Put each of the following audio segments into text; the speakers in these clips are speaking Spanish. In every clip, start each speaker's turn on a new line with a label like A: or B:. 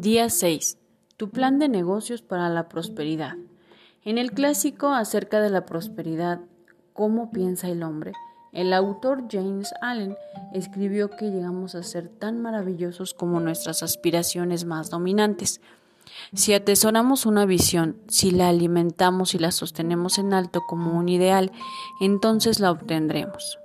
A: Día 6. Tu plan de negocios para la prosperidad. En el clásico acerca de la prosperidad, ¿cómo piensa el hombre? El autor James Allen escribió que llegamos a ser tan maravillosos como nuestras aspiraciones más dominantes. Si atesoramos una visión, si la alimentamos y la sostenemos en alto como un ideal, entonces la obtendremos.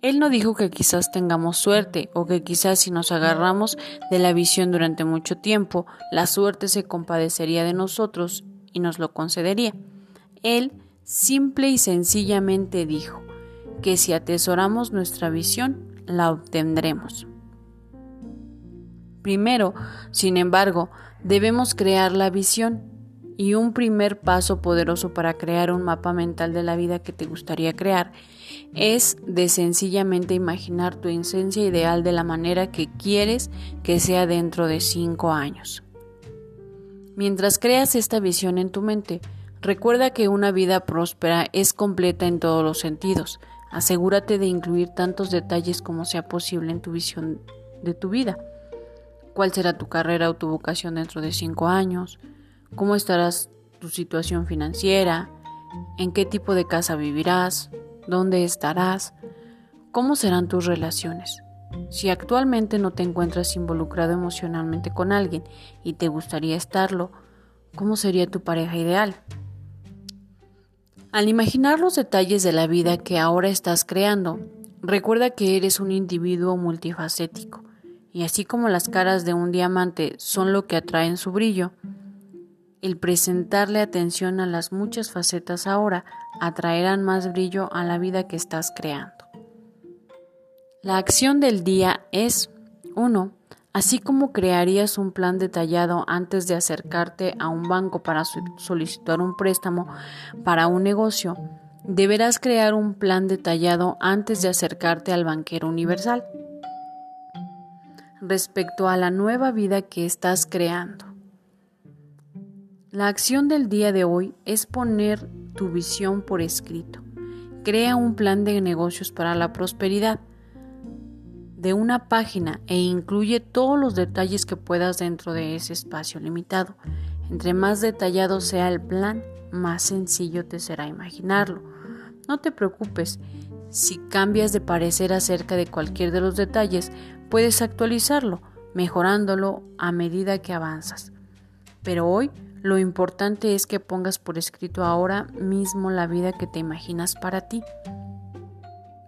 A: Él no dijo que quizás tengamos suerte o que quizás si nos agarramos de la visión durante mucho tiempo, la suerte se compadecería de nosotros y nos lo concedería. Él simple y sencillamente dijo que si atesoramos nuestra visión, la obtendremos. Primero, sin embargo, debemos crear la visión y un primer paso poderoso para crear un mapa mental de la vida que te gustaría crear es de sencillamente imaginar tu esencia ideal de la manera que quieres que sea dentro de cinco años. Mientras creas esta visión en tu mente, recuerda que una vida próspera es completa en todos los sentidos. Asegúrate de incluir tantos detalles como sea posible en tu visión de tu vida. ¿Cuál será tu carrera o tu vocación dentro de cinco años? ¿Cómo estarás tu situación financiera? ¿En qué tipo de casa vivirás? ¿Dónde estarás? ¿Cómo serán tus relaciones? Si actualmente no te encuentras involucrado emocionalmente con alguien y te gustaría estarlo, ¿cómo sería tu pareja ideal? Al imaginar los detalles de la vida que ahora estás creando, recuerda que eres un individuo multifacético, y así como las caras de un diamante son lo que atraen su brillo, el presentarle atención a las muchas facetas ahora atraerán más brillo a la vida que estás creando. La acción del día es 1. Así como crearías un plan detallado antes de acercarte a un banco para solicitar un préstamo para un negocio, deberás crear un plan detallado antes de acercarte al banquero universal respecto a la nueva vida que estás creando. La acción del día de hoy es poner tu visión por escrito. Crea un plan de negocios para la prosperidad de una página e incluye todos los detalles que puedas dentro de ese espacio limitado. Entre más detallado sea el plan, más sencillo te será imaginarlo. No te preocupes, si cambias de parecer acerca de cualquier de los detalles, puedes actualizarlo, mejorándolo a medida que avanzas. Pero hoy lo importante es que pongas por escrito ahora mismo la vida que te imaginas para ti.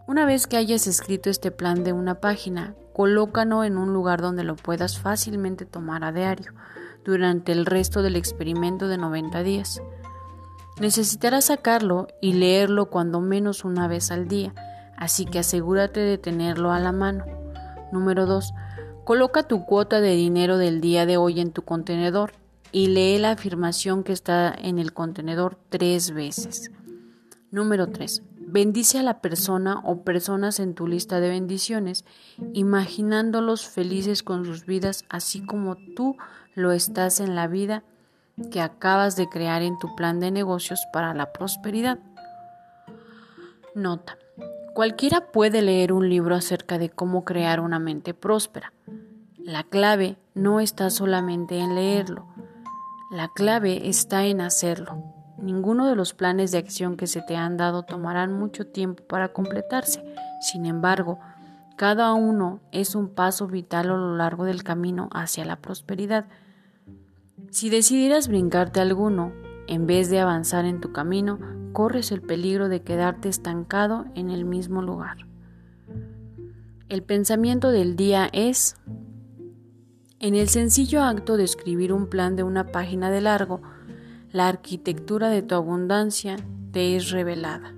A: Una vez que hayas escrito este plan de una página, colócalo en un lugar donde lo puedas fácilmente tomar a diario durante el resto del experimento de 90 días. Necesitarás sacarlo y leerlo cuando menos una vez al día, así que asegúrate de tenerlo a la mano. Número 2. Coloca tu cuota de dinero del día de hoy en tu contenedor y lee la afirmación que está en el contenedor tres veces. Número 3. Bendice a la persona o personas en tu lista de bendiciones, imaginándolos felices con sus vidas, así como tú lo estás en la vida que acabas de crear en tu plan de negocios para la prosperidad. Nota. Cualquiera puede leer un libro acerca de cómo crear una mente próspera. La clave no está solamente en leerlo, la clave está en hacerlo. Ninguno de los planes de acción que se te han dado tomarán mucho tiempo para completarse. Sin embargo, cada uno es un paso vital a lo largo del camino hacia la prosperidad. Si decidieras brincarte alguno, en vez de avanzar en tu camino, corres el peligro de quedarte estancado en el mismo lugar. El pensamiento del día es en el sencillo acto de escribir un plan de una página de largo, la arquitectura de tu abundancia te es revelada.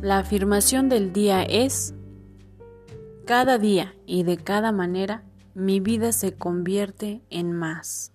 A: La afirmación del día es, cada día y de cada manera, mi vida se convierte en más.